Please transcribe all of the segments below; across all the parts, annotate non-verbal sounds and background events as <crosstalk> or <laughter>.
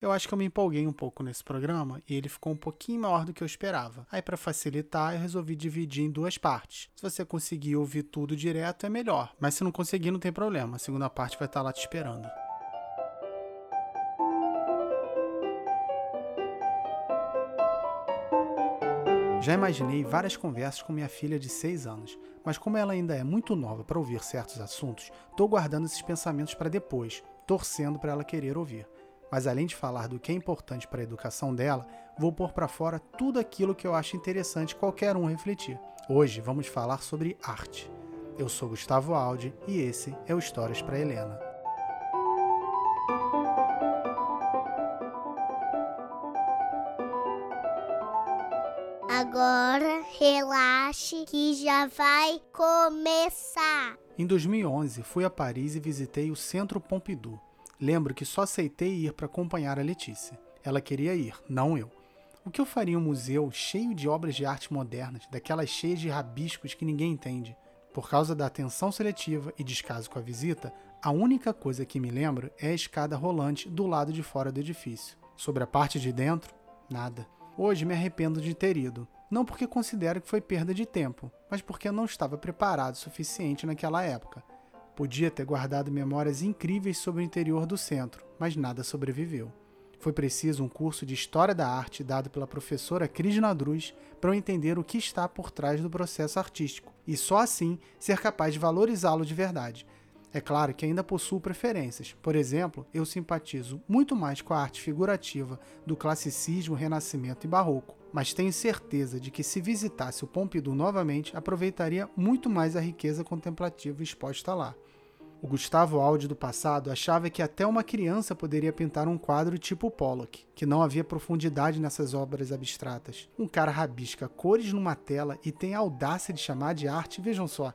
Eu acho que eu me empolguei um pouco nesse programa e ele ficou um pouquinho maior do que eu esperava. Aí, para facilitar, eu resolvi dividir em duas partes. Se você conseguir ouvir tudo direto, é melhor. Mas se não conseguir, não tem problema. A segunda parte vai estar lá te esperando. Já imaginei várias conversas com minha filha de 6 anos, mas como ela ainda é muito nova para ouvir certos assuntos, estou guardando esses pensamentos para depois, torcendo para ela querer ouvir. Mas além de falar do que é importante para a educação dela, vou pôr para fora tudo aquilo que eu acho interessante qualquer um refletir. Hoje vamos falar sobre arte. Eu sou Gustavo Aldi e esse é o Histórias para Helena. Agora relaxe que já vai começar. Em 2011, fui a Paris e visitei o Centro Pompidou Lembro que só aceitei ir para acompanhar a Letícia. Ela queria ir, não eu. O que eu faria em um museu cheio de obras de arte modernas, daquelas cheias de rabiscos que ninguém entende? Por causa da atenção seletiva e descaso com a visita, a única coisa que me lembro é a escada rolante do lado de fora do edifício. Sobre a parte de dentro, nada. Hoje me arrependo de ter ido. Não porque considero que foi perda de tempo, mas porque não estava preparado o suficiente naquela época. Podia ter guardado memórias incríveis sobre o interior do centro, mas nada sobreviveu. Foi preciso um curso de História da Arte dado pela professora Cris Nadruz para eu entender o que está por trás do processo artístico e só assim ser capaz de valorizá-lo de verdade. É claro que ainda possuo preferências. Por exemplo, eu simpatizo muito mais com a arte figurativa do classicismo, renascimento e barroco, mas tenho certeza de que se visitasse o Pompidou novamente, aproveitaria muito mais a riqueza contemplativa exposta lá. O Gustavo Aldi do passado achava que até uma criança poderia pintar um quadro tipo Pollock, que não havia profundidade nessas obras abstratas. Um cara rabisca cores numa tela e tem a audácia de chamar de arte, vejam só,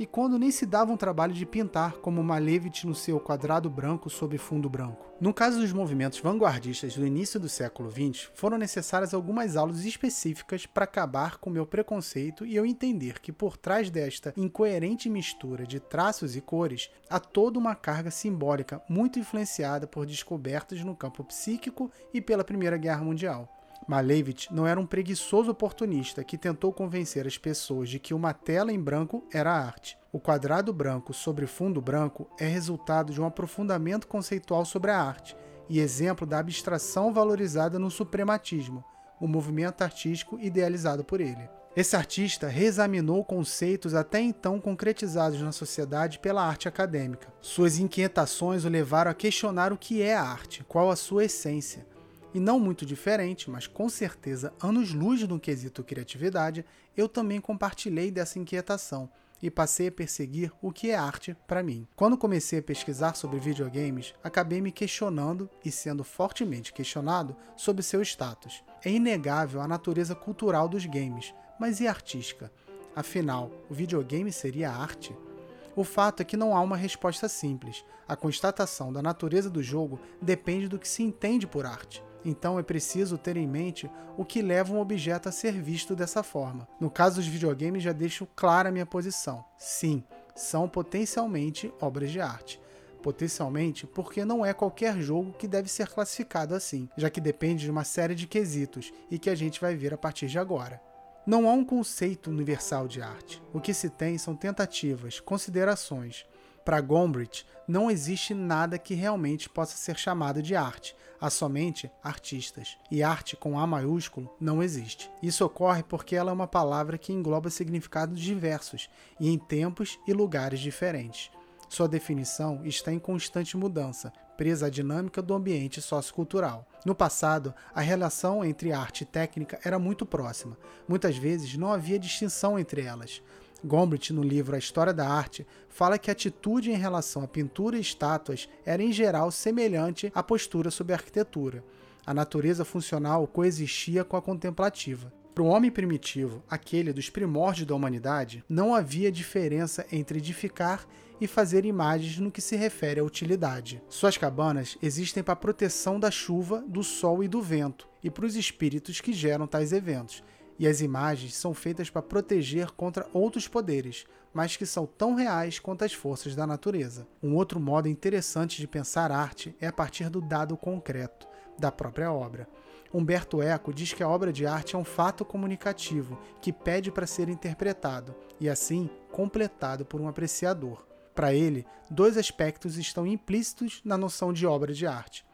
e quando nem se dava um trabalho de pintar como Malevich no seu quadrado branco sob fundo branco. No caso dos movimentos vanguardistas do início do século XX, foram necessárias algumas aulas específicas para acabar com meu preconceito e eu entender que por trás desta incoerente mistura de traços e cores há toda uma carga simbólica muito influenciada por descobertas no campo psíquico e pela Primeira Guerra Mundial. Malevich não era um preguiçoso oportunista que tentou convencer as pessoas de que uma tela em branco era arte. O quadrado branco sobre fundo branco é resultado de um aprofundamento conceitual sobre a arte e exemplo da abstração valorizada no suprematismo, o movimento artístico idealizado por ele. Esse artista reexaminou conceitos até então concretizados na sociedade pela arte acadêmica. Suas inquietações o levaram a questionar o que é a arte, qual a sua essência. E não muito diferente, mas com certeza anos-luz no quesito criatividade, eu também compartilhei dessa inquietação e passei a perseguir o que é arte para mim. Quando comecei a pesquisar sobre videogames, acabei me questionando e sendo fortemente questionado sobre seu status. É inegável a natureza cultural dos games, mas e artística? Afinal, o videogame seria arte? O fato é que não há uma resposta simples. A constatação da natureza do jogo depende do que se entende por arte. Então é preciso ter em mente o que leva um objeto a ser visto dessa forma. No caso dos videogames, já deixo clara a minha posição. Sim, são potencialmente obras de arte. Potencialmente, porque não é qualquer jogo que deve ser classificado assim, já que depende de uma série de quesitos e que a gente vai ver a partir de agora. Não há um conceito universal de arte. O que se tem são tentativas, considerações, para Gombrich, não existe nada que realmente possa ser chamado de arte, há somente artistas. E arte com A maiúsculo não existe. Isso ocorre porque ela é uma palavra que engloba significados diversos e em tempos e lugares diferentes. Sua definição está em constante mudança, presa à dinâmica do ambiente sociocultural. No passado, a relação entre arte e técnica era muito próxima. Muitas vezes não havia distinção entre elas. Gombrich, no livro A História da Arte, fala que a atitude em relação à pintura e estátuas era em geral semelhante à postura sobre a arquitetura. A natureza funcional coexistia com a contemplativa. Para o homem primitivo, aquele dos primórdios da humanidade, não havia diferença entre edificar e fazer imagens no que se refere à utilidade. Suas cabanas existem para proteção da chuva, do sol e do vento, e para os espíritos que geram tais eventos, e as imagens são feitas para proteger contra outros poderes, mas que são tão reais quanto as forças da natureza. Um outro modo interessante de pensar arte é a partir do dado concreto, da própria obra. Humberto Eco diz que a obra de arte é um fato comunicativo que pede para ser interpretado e, assim, completado por um apreciador. Para ele, dois aspectos estão implícitos na noção de obra de arte.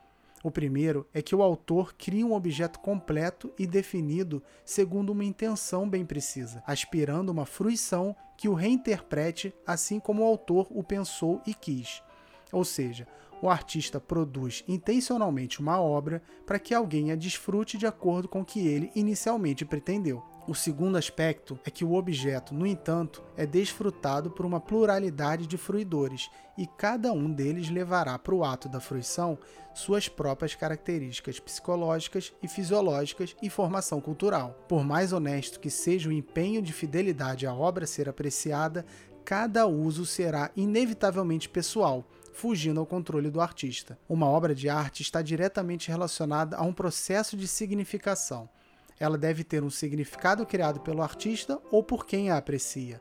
O primeiro é que o autor cria um objeto completo e definido segundo uma intenção bem precisa, aspirando uma fruição que o reinterprete assim como o autor o pensou e quis. Ou seja, o artista produz intencionalmente uma obra para que alguém a desfrute de acordo com o que ele inicialmente pretendeu. O segundo aspecto é que o objeto, no entanto, é desfrutado por uma pluralidade de fruidores e cada um deles levará para o ato da fruição suas próprias características psicológicas e fisiológicas e formação cultural. Por mais honesto que seja o empenho de fidelidade à obra ser apreciada, cada uso será inevitavelmente pessoal fugindo ao controle do artista. Uma obra de arte está diretamente relacionada a um processo de significação. Ela deve ter um significado criado pelo artista ou por quem a aprecia.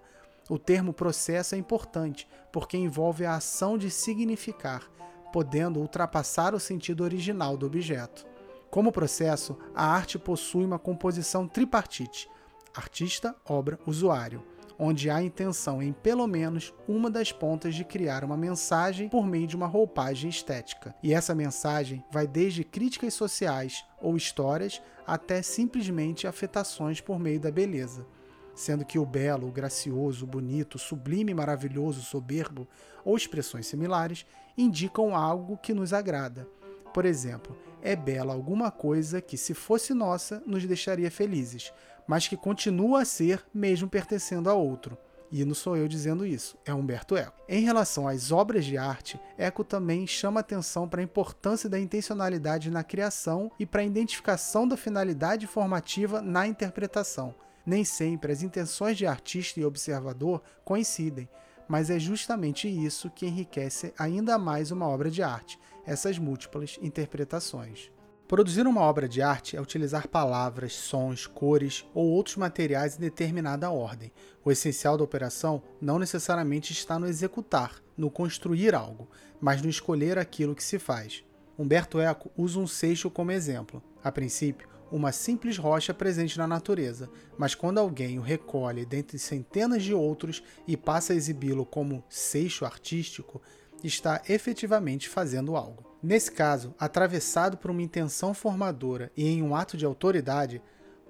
O termo processo é importante porque envolve a ação de significar, podendo ultrapassar o sentido original do objeto. Como processo, a arte possui uma composição tripartite: artista, obra, usuário onde há intenção em pelo menos uma das pontas de criar uma mensagem por meio de uma roupagem estética. E essa mensagem vai desde críticas sociais ou histórias até simplesmente afetações por meio da beleza. Sendo que o belo, o gracioso, o bonito, o sublime, maravilhoso, soberbo ou expressões similares indicam algo que nos agrada. Por exemplo, é bela alguma coisa que, se fosse nossa, nos deixaria felizes, mas que continua a ser mesmo pertencendo a outro. E não sou eu dizendo isso, é Humberto Eco. Em relação às obras de arte, Eco também chama atenção para a importância da intencionalidade na criação e para a identificação da finalidade formativa na interpretação. Nem sempre as intenções de artista e observador coincidem, mas é justamente isso que enriquece ainda mais uma obra de arte, essas múltiplas interpretações. Produzir uma obra de arte é utilizar palavras, sons, cores ou outros materiais em determinada ordem. O essencial da operação não necessariamente está no executar, no construir algo, mas no escolher aquilo que se faz. Humberto Eco usa um seixo como exemplo. A princípio, uma simples rocha presente na natureza, mas quando alguém o recolhe dentre centenas de outros e passa a exibi-lo como seixo artístico, está efetivamente fazendo algo. Nesse caso, atravessado por uma intenção formadora e em um ato de autoridade,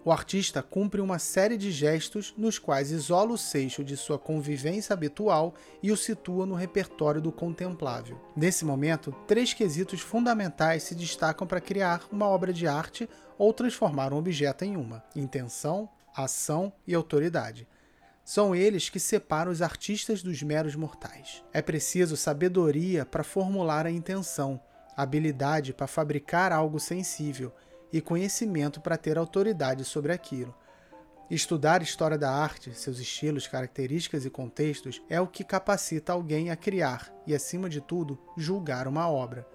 o artista cumpre uma série de gestos nos quais isola o seixo de sua convivência habitual e o situa no repertório do contemplável. Nesse momento, três quesitos fundamentais se destacam para criar uma obra de arte ou transformar um objeto em uma: intenção, ação e autoridade. São eles que separam os artistas dos meros mortais. É preciso sabedoria para formular a intenção habilidade para fabricar algo sensível e conhecimento para ter autoridade sobre aquilo. Estudar história da arte, seus estilos, características e contextos é o que capacita alguém a criar e, acima de tudo, julgar uma obra.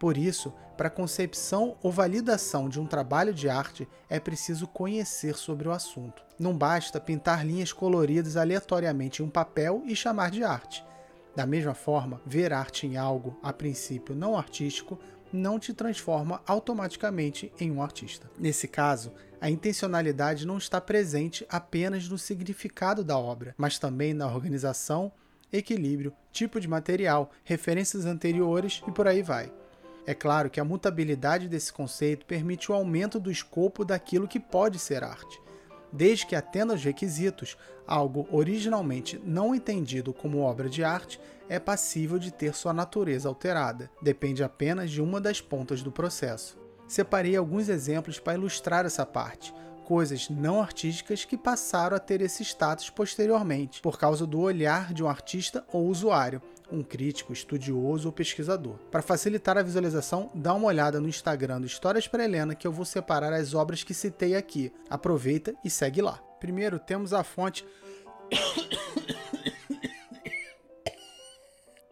Por isso, para a concepção ou validação de um trabalho de arte, é preciso conhecer sobre o assunto. Não basta pintar linhas coloridas aleatoriamente em um papel e chamar de arte. Da mesma forma, ver arte em algo, a princípio não artístico, não te transforma automaticamente em um artista. Nesse caso, a intencionalidade não está presente apenas no significado da obra, mas também na organização, equilíbrio, tipo de material, referências anteriores e por aí vai. É claro que a mutabilidade desse conceito permite o aumento do escopo daquilo que pode ser arte. Desde que atenda aos requisitos, algo originalmente não entendido como obra de arte é passível de ter sua natureza alterada, depende apenas de uma das pontas do processo. Separei alguns exemplos para ilustrar essa parte, coisas não artísticas que passaram a ter esse status posteriormente, por causa do olhar de um artista ou usuário, um crítico, estudioso ou pesquisador. Para facilitar a visualização, dá uma olhada no Instagram do Histórias para Helena que eu vou separar as obras que citei aqui. Aproveita e segue lá. Primeiro temos a fonte. <coughs>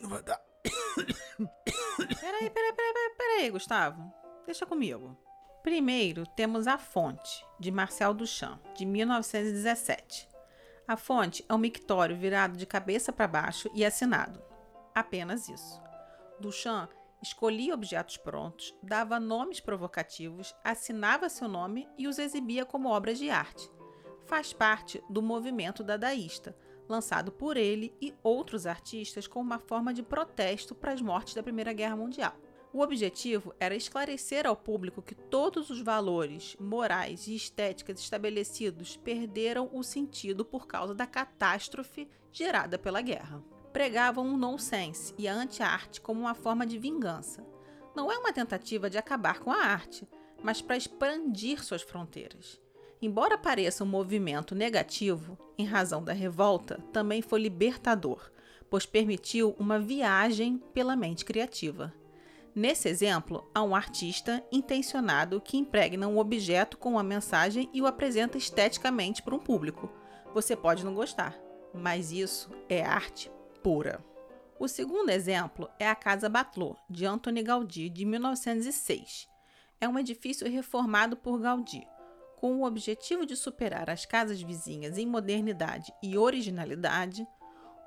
<coughs> Peraí, peraí, peraí, peraí, Gustavo. Deixa comigo. Primeiro temos a fonte, de Marcel Duchamp, de 1917. A fonte é um mictório virado de cabeça para baixo e assinado. Apenas isso. Duchamp Escolhia objetos prontos, dava nomes provocativos, assinava seu nome e os exibia como obras de arte. Faz parte do movimento dadaísta, lançado por ele e outros artistas como uma forma de protesto para as mortes da Primeira Guerra Mundial. O objetivo era esclarecer ao público que todos os valores morais e estéticas estabelecidos perderam o sentido por causa da catástrofe gerada pela guerra. Pregavam um nonsense e a anti-arte como uma forma de vingança. Não é uma tentativa de acabar com a arte, mas para expandir suas fronteiras. Embora pareça um movimento negativo, em razão da revolta, também foi libertador, pois permitiu uma viagem pela mente criativa. Nesse exemplo, há um artista intencionado que impregna um objeto com uma mensagem e o apresenta esteticamente para um público. Você pode não gostar, mas isso é arte pura. O segundo exemplo é a Casa Batlot, de Antoni Gaudí, de 1906. É um edifício reformado por Gaudí, com o objetivo de superar as casas vizinhas em modernidade e originalidade.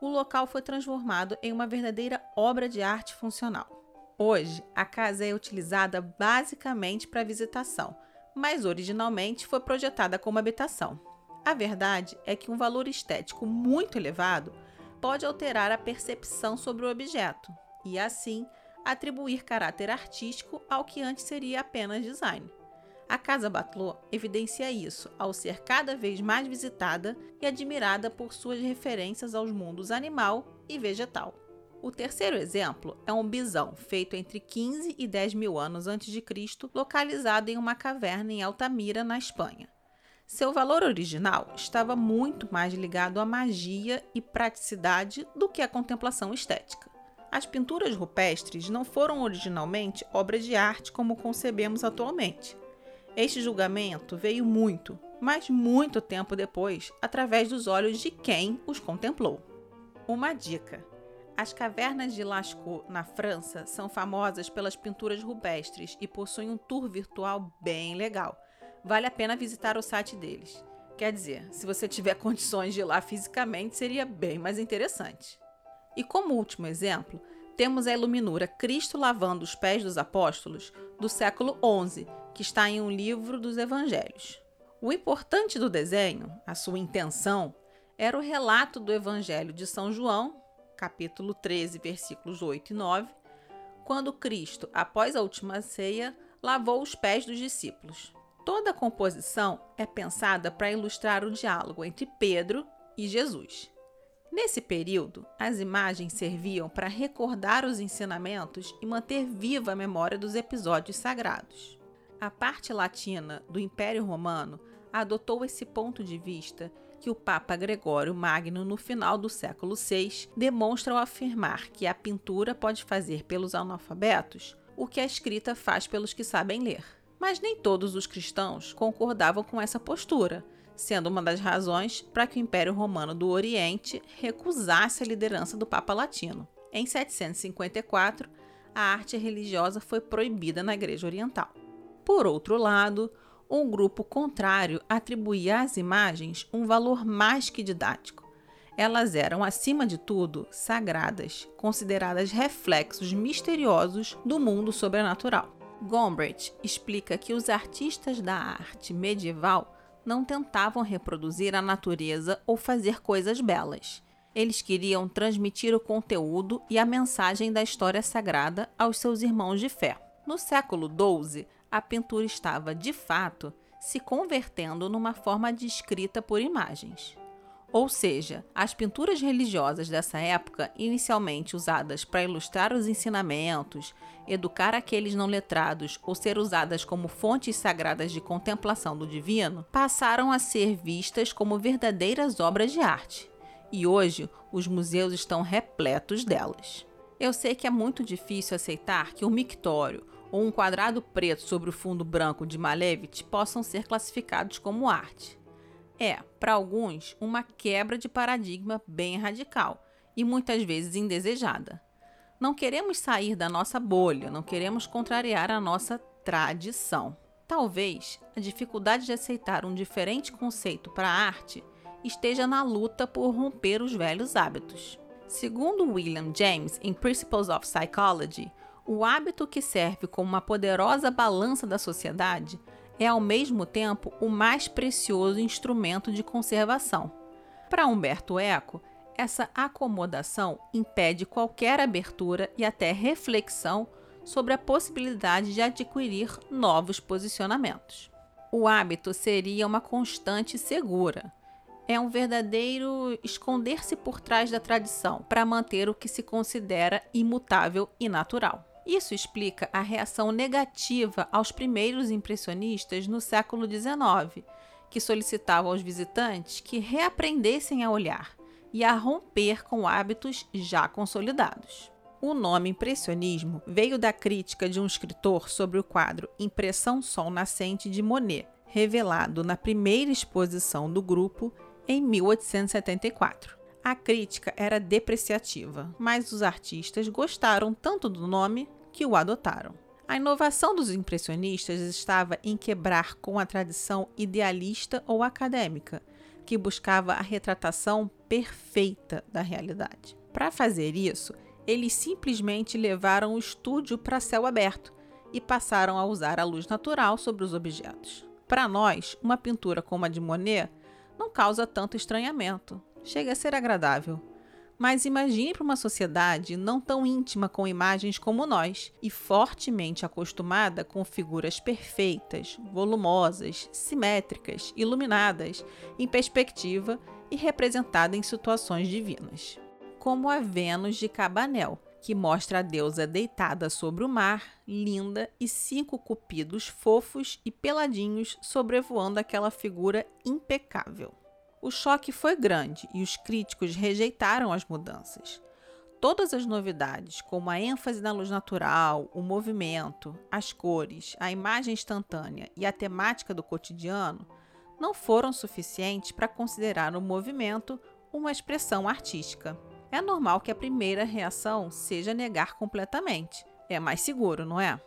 O local foi transformado em uma verdadeira obra de arte funcional. Hoje, a casa é utilizada basicamente para visitação, mas originalmente foi projetada como habitação. A verdade é que um valor estético muito elevado pode alterar a percepção sobre o objeto e, assim, atribuir caráter artístico ao que antes seria apenas design. A Casa Batlot evidencia isso ao ser cada vez mais visitada e admirada por suas referências aos mundos animal e vegetal. O terceiro exemplo é um bisão feito entre 15 e 10 mil anos antes de Cristo, localizado em uma caverna em Altamira, na Espanha. Seu valor original estava muito mais ligado à magia e praticidade do que à contemplação estética. As pinturas rupestres não foram originalmente obras de arte como concebemos atualmente. Este julgamento veio muito, mas muito tempo depois, através dos olhos de quem os contemplou. Uma dica: as cavernas de Lascaux, na França, são famosas pelas pinturas rupestres e possuem um tour virtual bem legal. Vale a pena visitar o site deles. Quer dizer, se você tiver <laughs> condições de ir lá fisicamente, seria bem mais interessante. E como último exemplo, temos a iluminura Cristo lavando os pés dos apóstolos do século XI, que está em um livro dos Evangelhos. O importante do desenho, a sua intenção, era o relato do Evangelho de São João capítulo 13, versículos 8 e 9, quando Cristo, após a última ceia, lavou os pés dos discípulos. Toda a composição é pensada para ilustrar o diálogo entre Pedro e Jesus. Nesse período, as imagens serviam para recordar os ensinamentos e manter viva a memória dos episódios sagrados. A parte latina do Império Romano adotou esse ponto de vista que o Papa Gregório Magno, no final do século VI, demonstra ao afirmar que a pintura pode fazer pelos analfabetos o que a escrita faz pelos que sabem ler. Mas nem todos os cristãos concordavam com essa postura, sendo uma das razões para que o Império Romano do Oriente recusasse a liderança do Papa Latino. Em 754, a arte religiosa foi proibida na Igreja Oriental. Por outro lado, um grupo contrário atribuía às imagens um valor mais que didático. Elas eram, acima de tudo, sagradas, consideradas reflexos misteriosos do mundo sobrenatural. Gombrich explica que os artistas da arte medieval não tentavam reproduzir a natureza ou fazer coisas belas. Eles queriam transmitir o conteúdo e a mensagem da história sagrada aos seus irmãos de fé. No século XII, a pintura estava, de fato, se convertendo numa forma de escrita por imagens. Ou seja, as pinturas religiosas dessa época, inicialmente usadas para ilustrar os ensinamentos, educar aqueles não letrados ou ser usadas como fontes sagradas de contemplação do divino, passaram a ser vistas como verdadeiras obras de arte. E hoje os museus estão repletos delas. Eu sei que é muito difícil aceitar que um mictório ou um quadrado preto sobre o fundo branco de Malevich possam ser classificados como arte. É, para alguns, uma quebra de paradigma bem radical e muitas vezes indesejada. Não queremos sair da nossa bolha, não queremos contrariar a nossa tradição. Talvez a dificuldade de aceitar um diferente conceito para a arte esteja na luta por romper os velhos hábitos. Segundo William James em Principles of Psychology, O hábito que serve como uma poderosa balança da sociedade é ao mesmo tempo o mais precioso instrumento de conservação. Para Humberto Eco, essa acomodação impede qualquer abertura e até reflexão sobre a possibilidade de adquirir novos posicionamentos. O hábito seria uma constante segura. É um verdadeiro esconder-se por trás da tradição para manter o que se considera imutável e natural. Isso explica a reação negativa aos primeiros impressionistas no século XIX, que solicitavam aos visitantes que reaprendessem a olhar e a romper com hábitos já consolidados. O nome impressionismo veio da crítica de um escritor sobre o quadro Impressão Sol Nascente de Monet, revelado na primeira exposição do grupo em 1874. A crítica era depreciativa, mas os artistas gostaram tanto do nome que o adotaram. A inovação dos impressionistas estava em quebrar com a tradição idealista ou acadêmica, que buscava a retratação perfeita da realidade. Para fazer isso, eles simplesmente levaram o estúdio para céu aberto e passaram a usar a luz natural sobre os objetos. Para nós, uma pintura como a de Monet não causa tanto estranhamento, chega a ser agradável. Mas imagine para uma sociedade não tão íntima com imagens como nós e fortemente acostumada com figuras perfeitas, volumosas, simétricas, iluminadas, em perspectiva e representada em situações divinas. Como a Vênus de Cabanel, que mostra a deusa deitada sobre o mar, linda, e cinco cupidos fofos e peladinhos sobrevoando aquela figura impecável. O choque foi grande e os críticos rejeitaram as mudanças. Todas as novidades, como a ênfase na luz natural, o movimento, as cores, a imagem instantânea e a temática do cotidiano, não foram suficientes para considerar o movimento uma expressão artística. É normal que a primeira reação seja negar completamente. É mais seguro, não é?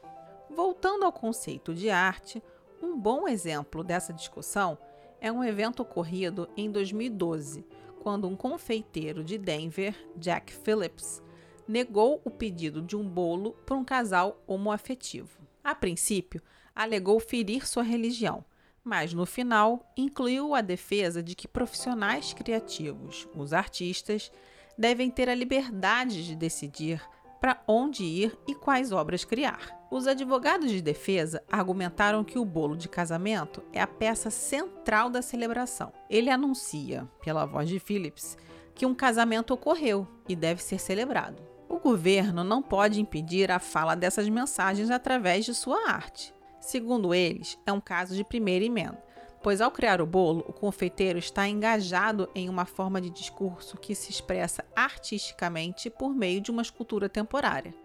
Voltando ao conceito de arte, um bom exemplo dessa discussão é um evento ocorrido em 2012, quando um confeiteiro de Denver, Jack Phillips, negou o pedido de um bolo para um casal homoafetivo. A princípio, alegou ferir sua religião, mas no final incluiu a defesa de que profissionais criativos, os artistas, devem ter a liberdade de decidir para onde ir e quais obras criar. Os advogados de defesa argumentaram que o bolo de casamento é a peça central da celebração. Ele anuncia, pela voz de Phillips, que um casamento ocorreu e deve ser celebrado. O governo não pode impedir a fala dessas mensagens através de sua arte. Segundo eles, é um caso de primeira emenda, pois ao criar o bolo, o confeiteiro está engajado em uma forma de discurso que se expressa artisticamente por meio de uma escultura temporária.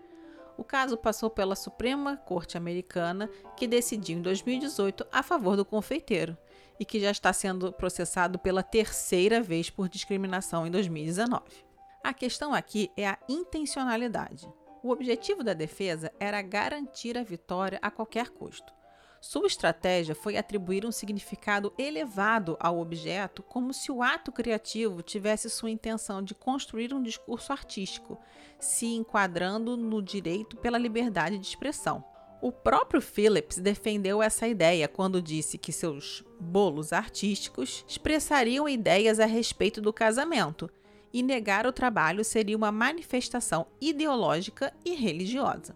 O caso passou pela Suprema Corte Americana, que decidiu em 2018 a favor do confeiteiro e que já está sendo processado pela terceira vez por discriminação em 2019. A questão aqui é a intencionalidade. O objetivo da defesa era garantir a vitória a qualquer custo. Sua estratégia foi atribuir um significado elevado ao objeto, como se o ato criativo tivesse sua intenção de construir um discurso artístico, se enquadrando no direito pela liberdade de expressão. O próprio Phillips defendeu essa ideia quando disse que seus bolos artísticos expressariam ideias a respeito do casamento, e negar o trabalho seria uma manifestação ideológica e religiosa.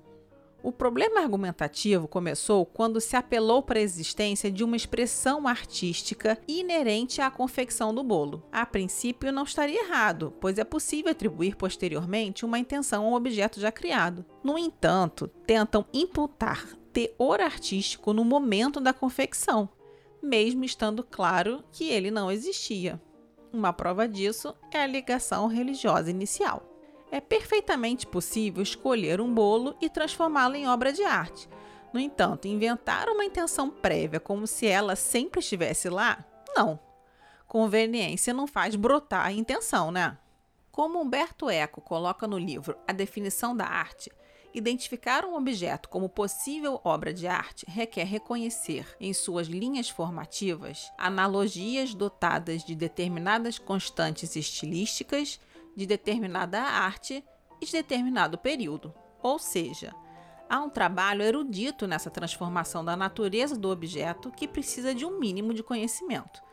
O problema argumentativo começou quando se apelou para a existência de uma expressão artística inerente à confecção do bolo. A princípio, não estaria errado, pois é possível atribuir posteriormente uma intenção ao objeto já criado. No entanto, tentam imputar teor artístico no momento da confecção, mesmo estando claro que ele não existia. Uma prova disso é a ligação religiosa inicial é perfeitamente possível escolher um bolo e transformá-lo em obra de arte. No entanto, inventar uma intenção prévia como se ela sempre estivesse lá, não. Conveniência não faz brotar a intenção, né? Como Humberto Eco coloca no livro A Definição da Arte, identificar um objeto como possível obra de arte requer reconhecer, em suas linhas formativas, analogias dotadas de determinadas constantes estilísticas de determinada arte e de determinado período. Ou seja, Há um trabalho erudito nessa transformação da natureza do objeto que precisa de um mínimo de conhecimento.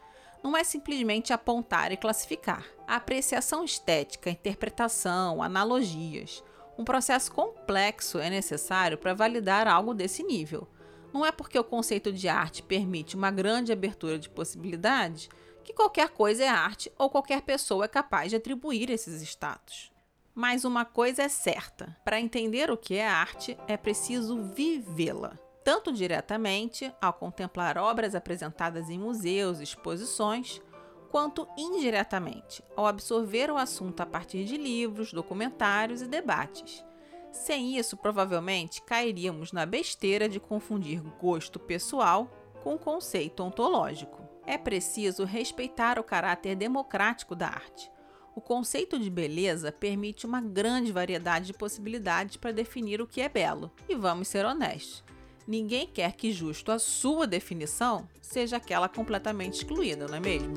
Não é simplesmente apontar e classificar. A apreciação estética, interpretação, analogias. Um processo complexo é necessário para validar algo desse nível. Não é porque o conceito de arte permite uma grande abertura de possibilidades que qualquer coisa é arte ou qualquer pessoa é capaz de atribuir esses status. Mas uma coisa é certa: para entender o que é arte, é preciso vivê-la, tanto diretamente, ao contemplar obras apresentadas em museus exposições, quanto indiretamente, ao absorver o assunto a partir de livros, documentários e debates. Sem isso, provavelmente cairíamos na besteira de confundir gosto pessoal com conceito ontológico. É preciso respeitar o caráter democrático da arte o conceito de beleza permite uma grande variedade de possibilidades para definir o que é belo. E vamos ser honestos: ninguém quer que, justo a sua definição, seja aquela completamente excluída, não é mesmo?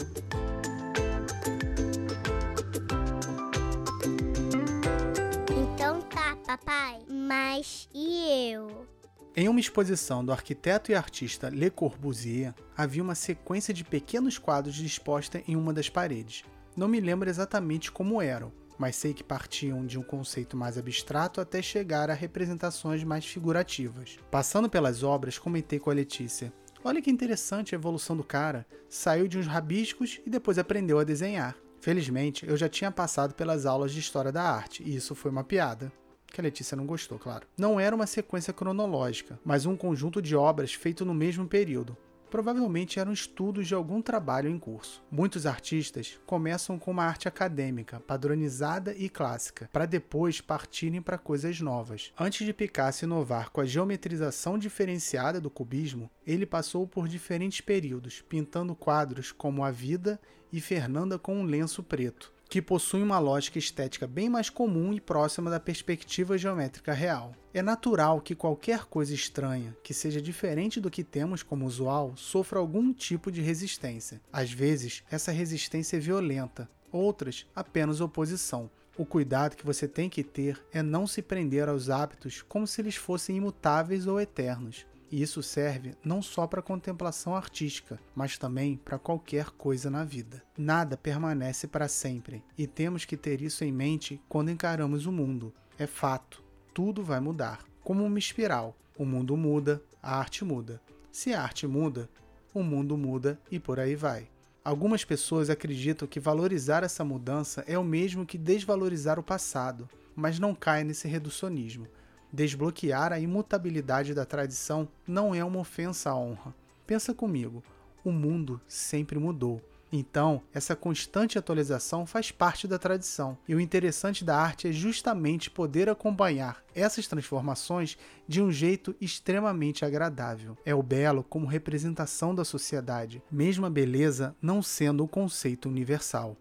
Então tá, papai. Mas e eu? Em uma exposição do arquiteto e artista Le Corbusier, havia uma sequência de pequenos quadros disposta em uma das paredes. Não me lembro exatamente como eram, mas sei que partiam de um conceito mais abstrato até chegar a representações mais figurativas. Passando pelas obras, comentei com a Letícia: Olha que interessante a evolução do cara. Saiu de uns rabiscos e depois aprendeu a desenhar. Felizmente, eu já tinha passado pelas aulas de História da Arte, e isso foi uma piada. Que a Letícia não gostou, claro. Não era uma sequência cronológica, mas um conjunto de obras feito no mesmo período, provavelmente eram estudos de algum trabalho em curso. Muitos artistas começam com uma arte acadêmica, padronizada e clássica, para depois partirem para coisas novas. Antes de Picasso inovar com a geometrização diferenciada do cubismo, ele passou por diferentes períodos, pintando quadros como A Vida e Fernanda com um lenço preto que possui uma lógica estética bem mais comum e próxima da perspectiva geométrica real. É natural que qualquer coisa estranha, que seja diferente do que temos como usual, sofra algum tipo de resistência. Às vezes, essa resistência é violenta, outras apenas oposição. O cuidado que você tem que ter é não se prender aos hábitos como se eles fossem imutáveis ou eternos. E isso serve não só para contemplação artística, mas também para qualquer coisa na vida. Nada permanece para sempre, e temos que ter isso em mente quando encaramos o mundo. É fato, tudo vai mudar. Como uma espiral, o mundo muda, a arte muda. Se a arte muda, o mundo muda e por aí vai. Algumas pessoas acreditam que valorizar essa mudança é o mesmo que desvalorizar o passado, mas não cai nesse reducionismo. Desbloquear a imutabilidade da tradição não é uma ofensa à honra. Pensa comigo, o mundo sempre mudou. Então, essa constante atualização faz parte da tradição. E o interessante da arte é justamente poder acompanhar essas transformações de um jeito extremamente agradável. É o belo como representação da sociedade, mesmo a beleza não sendo o conceito universal.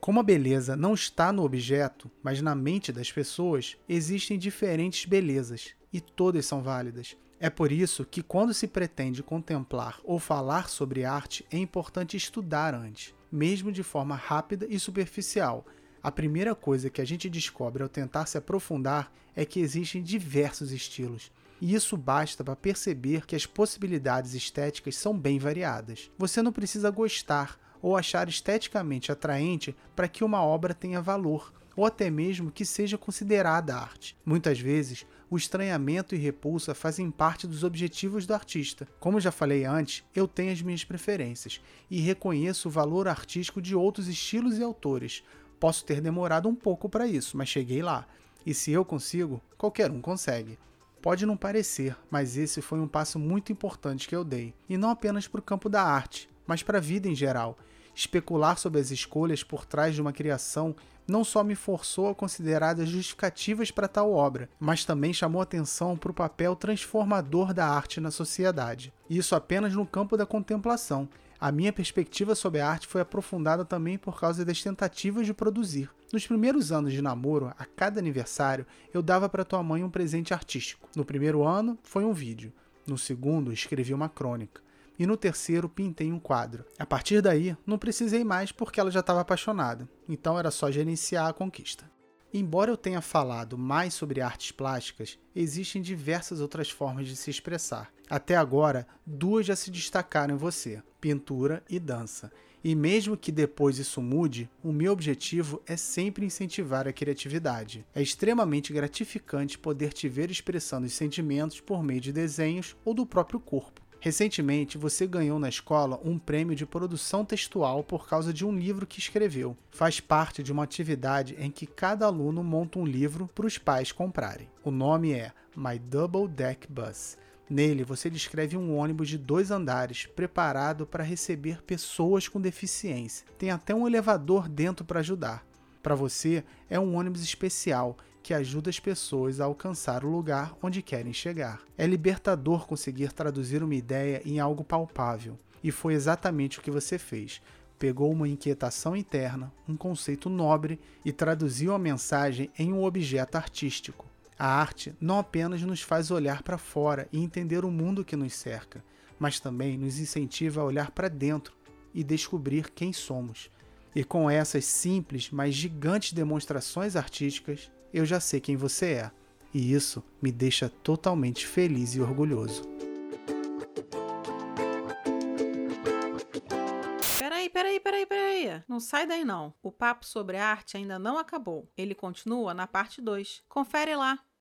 Como a beleza não está no objeto, mas na mente das pessoas, existem diferentes belezas e todas são válidas. É por isso que, quando se pretende contemplar ou falar sobre arte, é importante estudar antes, mesmo de forma rápida e superficial. A primeira coisa que a gente descobre ao tentar se aprofundar é que existem diversos estilos. E isso basta para perceber que as possibilidades estéticas são bem variadas. Você não precisa gostar ou achar esteticamente atraente para que uma obra tenha valor, ou até mesmo que seja considerada arte. Muitas vezes, o estranhamento e repulsa fazem parte dos objetivos do artista. Como já falei antes, eu tenho as minhas preferências e reconheço o valor artístico de outros estilos e autores. Posso ter demorado um pouco para isso, mas cheguei lá. E se eu consigo, qualquer um consegue. Pode não parecer, mas esse foi um passo muito importante que eu dei, e não apenas para o campo da arte, mas para a vida em geral. Especular sobre as escolhas por trás de uma criação não só me forçou a considerar as justificativas para tal obra, mas também chamou atenção para o papel transformador da arte na sociedade. Isso apenas no campo da contemplação. A minha perspectiva sobre a arte foi aprofundada também por causa das tentativas de produzir. Nos primeiros anos de namoro, a cada aniversário, eu dava para tua mãe um presente artístico. No primeiro ano, foi um vídeo. No segundo, escrevi uma crônica e no terceiro pintei um quadro. A partir daí, não precisei mais porque ela já estava apaixonada, então era só gerenciar a conquista. Embora eu tenha falado mais sobre artes plásticas, existem diversas outras formas de se expressar. Até agora, duas já se destacaram em você: pintura e dança. E mesmo que depois isso mude, o meu objetivo é sempre incentivar a criatividade. É extremamente gratificante poder te ver expressando os sentimentos por meio de desenhos ou do próprio corpo. Recentemente, você ganhou na escola um prêmio de produção textual por causa de um livro que escreveu. Faz parte de uma atividade em que cada aluno monta um livro para os pais comprarem. O nome é My Double Deck Bus. Nele, você descreve um ônibus de dois andares preparado para receber pessoas com deficiência. Tem até um elevador dentro para ajudar. Para você, é um ônibus especial que ajuda as pessoas a alcançar o lugar onde querem chegar. É libertador conseguir traduzir uma ideia em algo palpável, e foi exatamente o que você fez. Pegou uma inquietação interna, um conceito nobre e traduziu a mensagem em um objeto artístico. A arte não apenas nos faz olhar para fora e entender o mundo que nos cerca, mas também nos incentiva a olhar para dentro e descobrir quem somos. E com essas simples, mas gigantes demonstrações artísticas, eu já sei quem você é, e isso me deixa totalmente feliz e orgulhoso. Peraí, peraí, peraí, peraí. Não sai daí não. O papo sobre arte ainda não acabou. Ele continua na parte 2. Confere lá.